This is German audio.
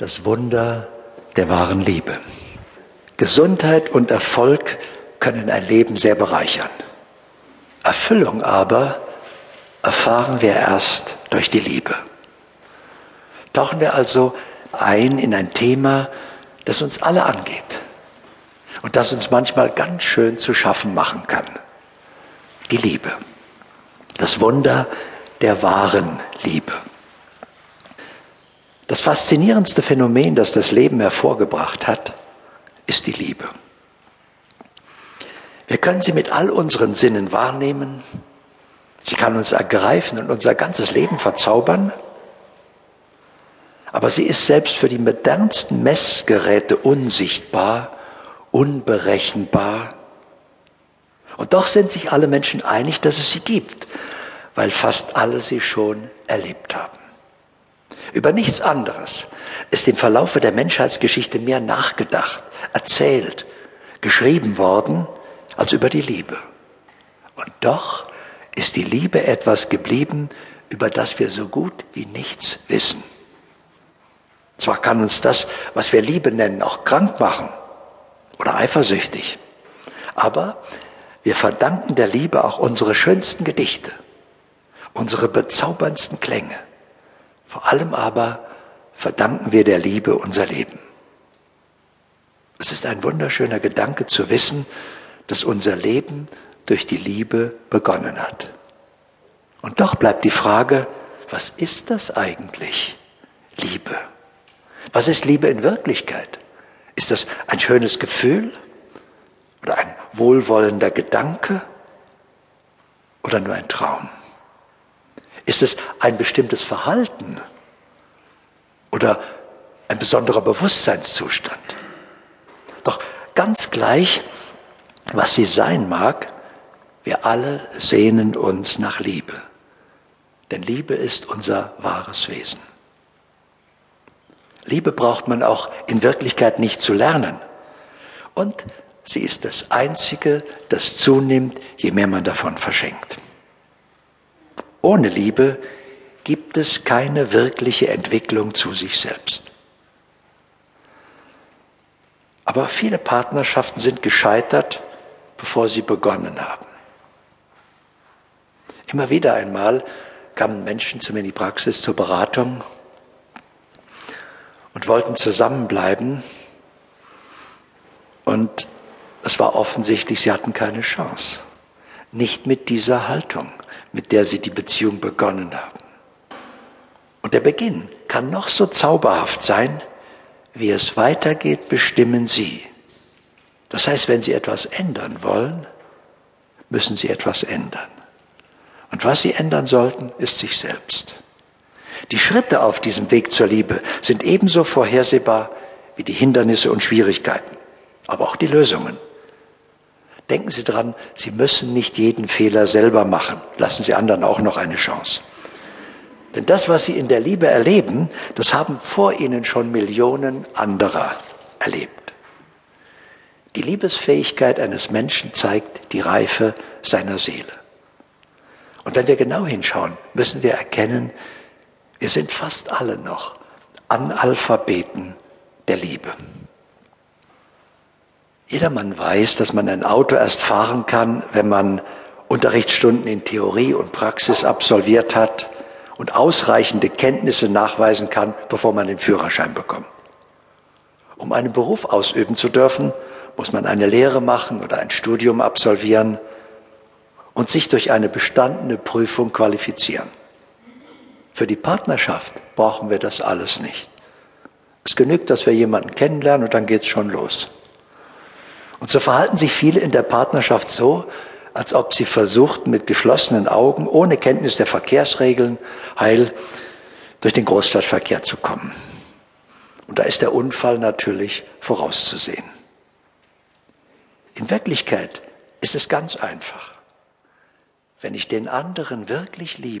das Wunder der wahren Liebe. Gesundheit und Erfolg können ein Leben sehr bereichern. Erfüllung aber erfahren wir erst durch die Liebe. Tauchen wir also ein in ein Thema, das uns alle angeht und das uns manchmal ganz schön zu schaffen machen kann. Die Liebe. Das Wunder der wahren Liebe. Das faszinierendste Phänomen, das das Leben hervorgebracht hat, ist die Liebe. Wir können sie mit all unseren Sinnen wahrnehmen. Sie kann uns ergreifen und unser ganzes Leben verzaubern. Aber sie ist selbst für die modernsten Messgeräte unsichtbar, unberechenbar. Und doch sind sich alle Menschen einig, dass es sie gibt, weil fast alle sie schon erlebt haben. Über nichts anderes ist im Verlaufe der Menschheitsgeschichte mehr nachgedacht, erzählt, geschrieben worden als über die Liebe. Und doch ist die Liebe etwas geblieben, über das wir so gut wie nichts wissen. Zwar kann uns das, was wir Liebe nennen, auch krank machen oder eifersüchtig, aber wir verdanken der Liebe auch unsere schönsten Gedichte, unsere bezauberndsten Klänge. Vor allem aber verdanken wir der Liebe unser Leben. Es ist ein wunderschöner Gedanke zu wissen, dass unser Leben durch die Liebe begonnen hat. Und doch bleibt die Frage, was ist das eigentlich, Liebe? Was ist Liebe in Wirklichkeit? Ist das ein schönes Gefühl oder ein wohlwollender Gedanke oder nur ein Traum? Ist es ein bestimmtes Verhalten oder ein besonderer Bewusstseinszustand? Doch ganz gleich, was sie sein mag, wir alle sehnen uns nach Liebe. Denn Liebe ist unser wahres Wesen. Liebe braucht man auch in Wirklichkeit nicht zu lernen. Und sie ist das Einzige, das zunimmt, je mehr man davon verschenkt. Ohne Liebe gibt es keine wirkliche Entwicklung zu sich selbst. Aber viele Partnerschaften sind gescheitert, bevor sie begonnen haben. Immer wieder einmal kamen Menschen zu mir in die Praxis zur Beratung und wollten zusammenbleiben. Und es war offensichtlich, sie hatten keine Chance. Nicht mit dieser Haltung, mit der sie die Beziehung begonnen haben. Und der Beginn kann noch so zauberhaft sein, wie es weitergeht, bestimmen Sie. Das heißt, wenn Sie etwas ändern wollen, müssen Sie etwas ändern. Und was Sie ändern sollten, ist sich selbst. Die Schritte auf diesem Weg zur Liebe sind ebenso vorhersehbar wie die Hindernisse und Schwierigkeiten, aber auch die Lösungen. Denken Sie dran, Sie müssen nicht jeden Fehler selber machen. Lassen Sie anderen auch noch eine Chance. Denn das, was Sie in der Liebe erleben, das haben vor Ihnen schon Millionen anderer erlebt. Die Liebesfähigkeit eines Menschen zeigt die Reife seiner Seele. Und wenn wir genau hinschauen, müssen wir erkennen, wir sind fast alle noch Analphabeten der Liebe. Jedermann weiß, dass man ein Auto erst fahren kann, wenn man Unterrichtsstunden in Theorie und Praxis absolviert hat und ausreichende Kenntnisse nachweisen kann, bevor man den Führerschein bekommt. Um einen Beruf ausüben zu dürfen, muss man eine Lehre machen oder ein Studium absolvieren und sich durch eine bestandene Prüfung qualifizieren. Für die Partnerschaft brauchen wir das alles nicht. Es genügt, dass wir jemanden kennenlernen und dann geht's schon los. Und so verhalten sich viele in der Partnerschaft so, als ob sie versuchten, mit geschlossenen Augen, ohne Kenntnis der Verkehrsregeln, heil durch den Großstadtverkehr zu kommen. Und da ist der Unfall natürlich vorauszusehen. In Wirklichkeit ist es ganz einfach. Wenn ich den anderen wirklich liebe,